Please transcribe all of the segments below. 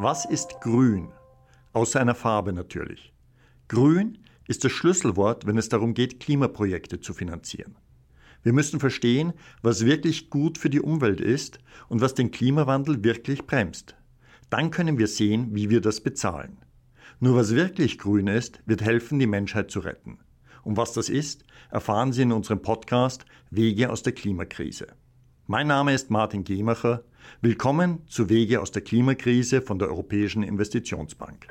Was ist grün? Außer einer Farbe natürlich. Grün ist das Schlüsselwort, wenn es darum geht, Klimaprojekte zu finanzieren. Wir müssen verstehen, was wirklich gut für die Umwelt ist und was den Klimawandel wirklich bremst. Dann können wir sehen, wie wir das bezahlen. Nur was wirklich grün ist, wird helfen, die Menschheit zu retten. Und was das ist, erfahren Sie in unserem Podcast Wege aus der Klimakrise. Mein Name ist Martin Gemacher. Willkommen zu Wege aus der Klimakrise von der Europäischen Investitionsbank.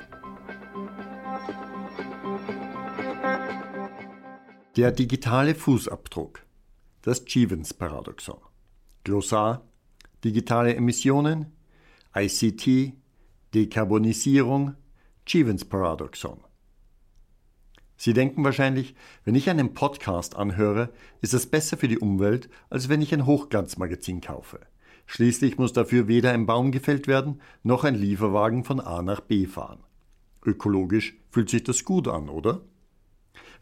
Der digitale Fußabdruck. Das Stevens-Paradoxon. Glossar. Digitale Emissionen. ICT. Dekarbonisierung. Stevens-Paradoxon. Sie denken wahrscheinlich, wenn ich einen Podcast anhöre, ist es besser für die Umwelt, als wenn ich ein Hochglanzmagazin kaufe. Schließlich muss dafür weder ein Baum gefällt werden, noch ein Lieferwagen von A nach B fahren. Ökologisch fühlt sich das gut an, oder?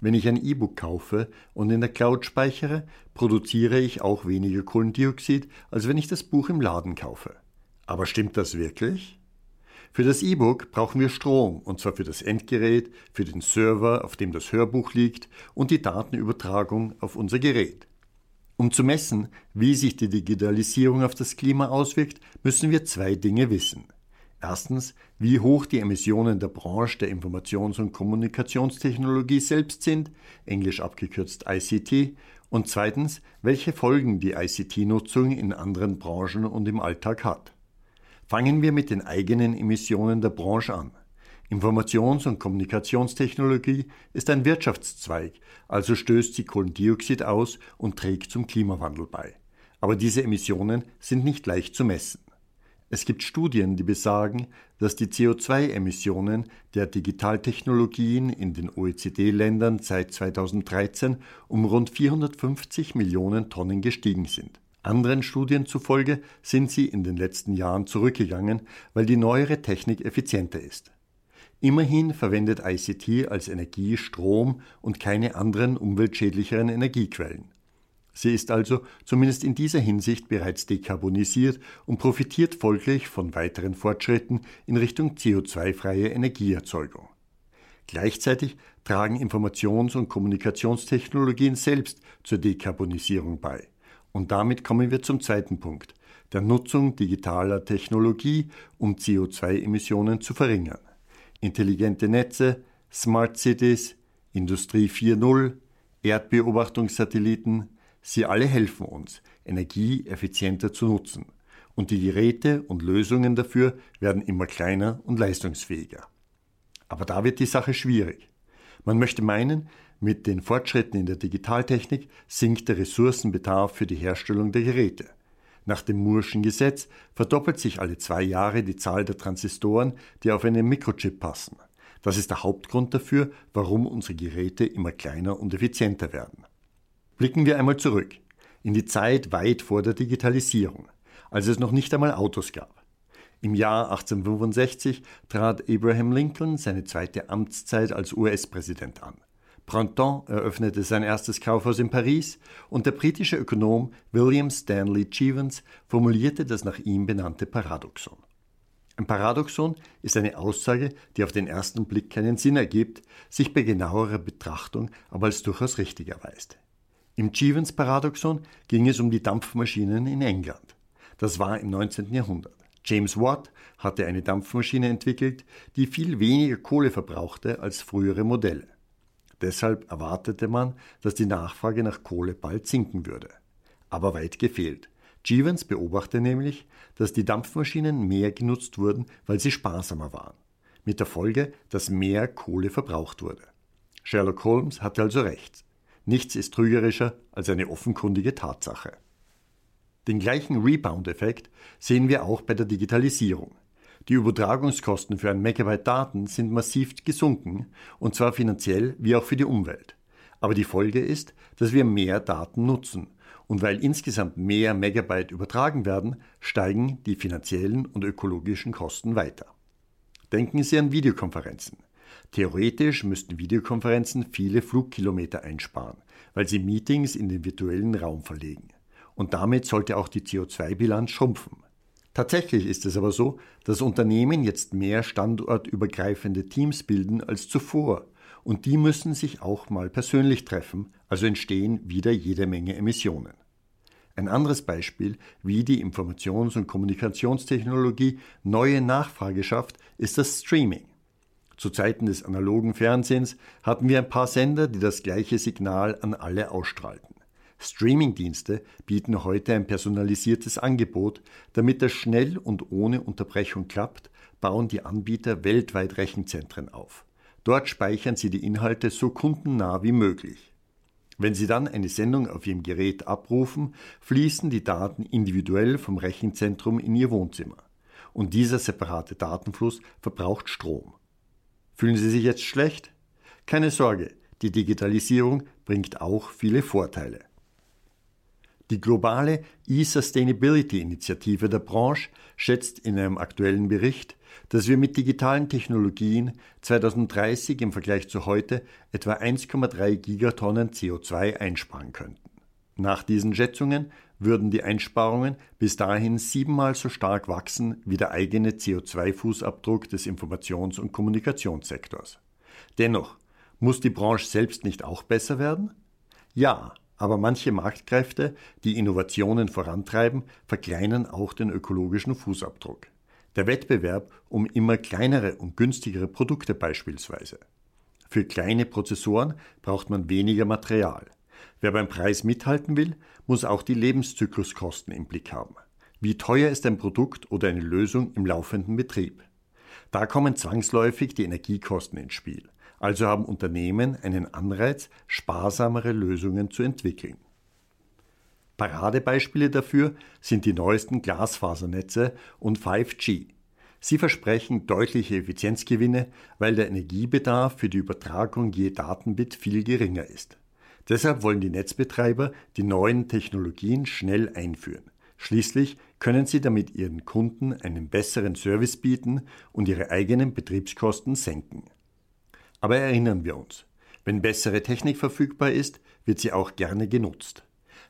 Wenn ich ein E-Book kaufe und in der Cloud speichere, produziere ich auch weniger Kohlendioxid, als wenn ich das Buch im Laden kaufe. Aber stimmt das wirklich? Für das E-Book brauchen wir Strom, und zwar für das Endgerät, für den Server, auf dem das Hörbuch liegt, und die Datenübertragung auf unser Gerät. Um zu messen, wie sich die Digitalisierung auf das Klima auswirkt, müssen wir zwei Dinge wissen. Erstens, wie hoch die Emissionen der Branche der Informations- und Kommunikationstechnologie selbst sind, englisch abgekürzt ICT, und zweitens, welche Folgen die ICT-Nutzung in anderen Branchen und im Alltag hat. Fangen wir mit den eigenen Emissionen der Branche an. Informations- und Kommunikationstechnologie ist ein Wirtschaftszweig, also stößt sie Kohlendioxid aus und trägt zum Klimawandel bei. Aber diese Emissionen sind nicht leicht zu messen. Es gibt Studien, die besagen, dass die CO2-Emissionen der Digitaltechnologien in den OECD-Ländern seit 2013 um rund 450 Millionen Tonnen gestiegen sind. Anderen Studien zufolge sind sie in den letzten Jahren zurückgegangen, weil die neuere Technik effizienter ist. Immerhin verwendet ICT als Energie Strom und keine anderen umweltschädlicheren Energiequellen. Sie ist also zumindest in dieser Hinsicht bereits dekarbonisiert und profitiert folglich von weiteren Fortschritten in Richtung CO2-freie Energieerzeugung. Gleichzeitig tragen Informations- und Kommunikationstechnologien selbst zur Dekarbonisierung bei. Und damit kommen wir zum zweiten Punkt, der Nutzung digitaler Technologie, um CO2-Emissionen zu verringern. Intelligente Netze, Smart Cities, Industrie 4.0, Erdbeobachtungssatelliten, sie alle helfen uns, Energie effizienter zu nutzen. Und die Geräte und Lösungen dafür werden immer kleiner und leistungsfähiger. Aber da wird die Sache schwierig. Man möchte meinen, mit den Fortschritten in der Digitaltechnik sinkt der Ressourcenbedarf für die Herstellung der Geräte. Nach dem Moore'schen Gesetz verdoppelt sich alle zwei Jahre die Zahl der Transistoren, die auf einen Mikrochip passen. Das ist der Hauptgrund dafür, warum unsere Geräte immer kleiner und effizienter werden. Blicken wir einmal zurück in die Zeit weit vor der Digitalisierung, als es noch nicht einmal Autos gab. Im Jahr 1865 trat Abraham Lincoln seine zweite Amtszeit als US-Präsident an. Printemps eröffnete sein erstes Kaufhaus in Paris und der britische Ökonom William Stanley Jevons formulierte das nach ihm benannte Paradoxon. Ein Paradoxon ist eine Aussage, die auf den ersten Blick keinen Sinn ergibt, sich bei genauerer Betrachtung aber als durchaus richtig erweist. Im Jevons-Paradoxon ging es um die Dampfmaschinen in England. Das war im 19. Jahrhundert. James Watt hatte eine Dampfmaschine entwickelt, die viel weniger Kohle verbrauchte als frühere Modelle. Deshalb erwartete man, dass die Nachfrage nach Kohle bald sinken würde. Aber weit gefehlt. Jevons beobachtete nämlich, dass die Dampfmaschinen mehr genutzt wurden, weil sie sparsamer waren. Mit der Folge, dass mehr Kohle verbraucht wurde. Sherlock Holmes hatte also recht. Nichts ist trügerischer als eine offenkundige Tatsache. Den gleichen Rebound-Effekt sehen wir auch bei der Digitalisierung. Die Übertragungskosten für ein Megabyte Daten sind massiv gesunken, und zwar finanziell wie auch für die Umwelt. Aber die Folge ist, dass wir mehr Daten nutzen. Und weil insgesamt mehr Megabyte übertragen werden, steigen die finanziellen und ökologischen Kosten weiter. Denken Sie an Videokonferenzen. Theoretisch müssten Videokonferenzen viele Flugkilometer einsparen, weil sie Meetings in den virtuellen Raum verlegen. Und damit sollte auch die CO2-Bilanz schrumpfen. Tatsächlich ist es aber so, dass Unternehmen jetzt mehr standortübergreifende Teams bilden als zuvor und die müssen sich auch mal persönlich treffen, also entstehen wieder jede Menge Emissionen. Ein anderes Beispiel, wie die Informations- und Kommunikationstechnologie neue Nachfrage schafft, ist das Streaming. Zu Zeiten des analogen Fernsehens hatten wir ein paar Sender, die das gleiche Signal an alle ausstrahlten. Streamingdienste bieten heute ein personalisiertes Angebot. Damit das schnell und ohne Unterbrechung klappt, bauen die Anbieter weltweit Rechenzentren auf. Dort speichern sie die Inhalte so kundennah wie möglich. Wenn Sie dann eine Sendung auf Ihrem Gerät abrufen, fließen die Daten individuell vom Rechenzentrum in Ihr Wohnzimmer. Und dieser separate Datenfluss verbraucht Strom. Fühlen Sie sich jetzt schlecht? Keine Sorge, die Digitalisierung bringt auch viele Vorteile. Die globale E-Sustainability-Initiative der Branche schätzt in einem aktuellen Bericht, dass wir mit digitalen Technologien 2030 im Vergleich zu heute etwa 1,3 Gigatonnen CO2 einsparen könnten. Nach diesen Schätzungen würden die Einsparungen bis dahin siebenmal so stark wachsen wie der eigene CO2-Fußabdruck des Informations- und Kommunikationssektors. Dennoch, muss die Branche selbst nicht auch besser werden? Ja, aber manche Marktkräfte, die Innovationen vorantreiben, verkleinern auch den ökologischen Fußabdruck. Der Wettbewerb um immer kleinere und günstigere Produkte beispielsweise. Für kleine Prozessoren braucht man weniger Material. Wer beim Preis mithalten will, muss auch die Lebenszykluskosten im Blick haben. Wie teuer ist ein Produkt oder eine Lösung im laufenden Betrieb? Da kommen zwangsläufig die Energiekosten ins Spiel. Also haben Unternehmen einen Anreiz, sparsamere Lösungen zu entwickeln. Paradebeispiele dafür sind die neuesten Glasfasernetze und 5G. Sie versprechen deutliche Effizienzgewinne, weil der Energiebedarf für die Übertragung je Datenbit viel geringer ist. Deshalb wollen die Netzbetreiber die neuen Technologien schnell einführen. Schließlich können sie damit ihren Kunden einen besseren Service bieten und ihre eigenen Betriebskosten senken. Aber erinnern wir uns, wenn bessere Technik verfügbar ist, wird sie auch gerne genutzt.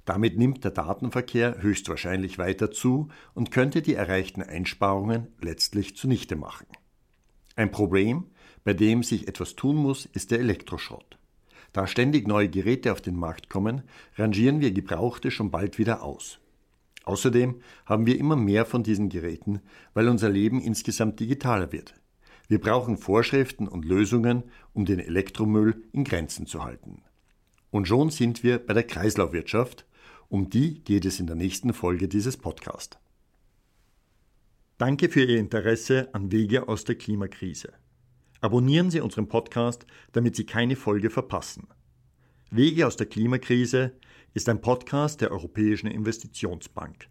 Damit nimmt der Datenverkehr höchstwahrscheinlich weiter zu und könnte die erreichten Einsparungen letztlich zunichte machen. Ein Problem, bei dem sich etwas tun muss, ist der Elektroschrott. Da ständig neue Geräte auf den Markt kommen, rangieren wir Gebrauchte schon bald wieder aus. Außerdem haben wir immer mehr von diesen Geräten, weil unser Leben insgesamt digitaler wird. Wir brauchen Vorschriften und Lösungen, um den Elektromüll in Grenzen zu halten. Und schon sind wir bei der Kreislaufwirtschaft, um die geht es in der nächsten Folge dieses Podcasts. Danke für Ihr Interesse an Wege aus der Klimakrise. Abonnieren Sie unseren Podcast, damit Sie keine Folge verpassen. Wege aus der Klimakrise ist ein Podcast der Europäischen Investitionsbank.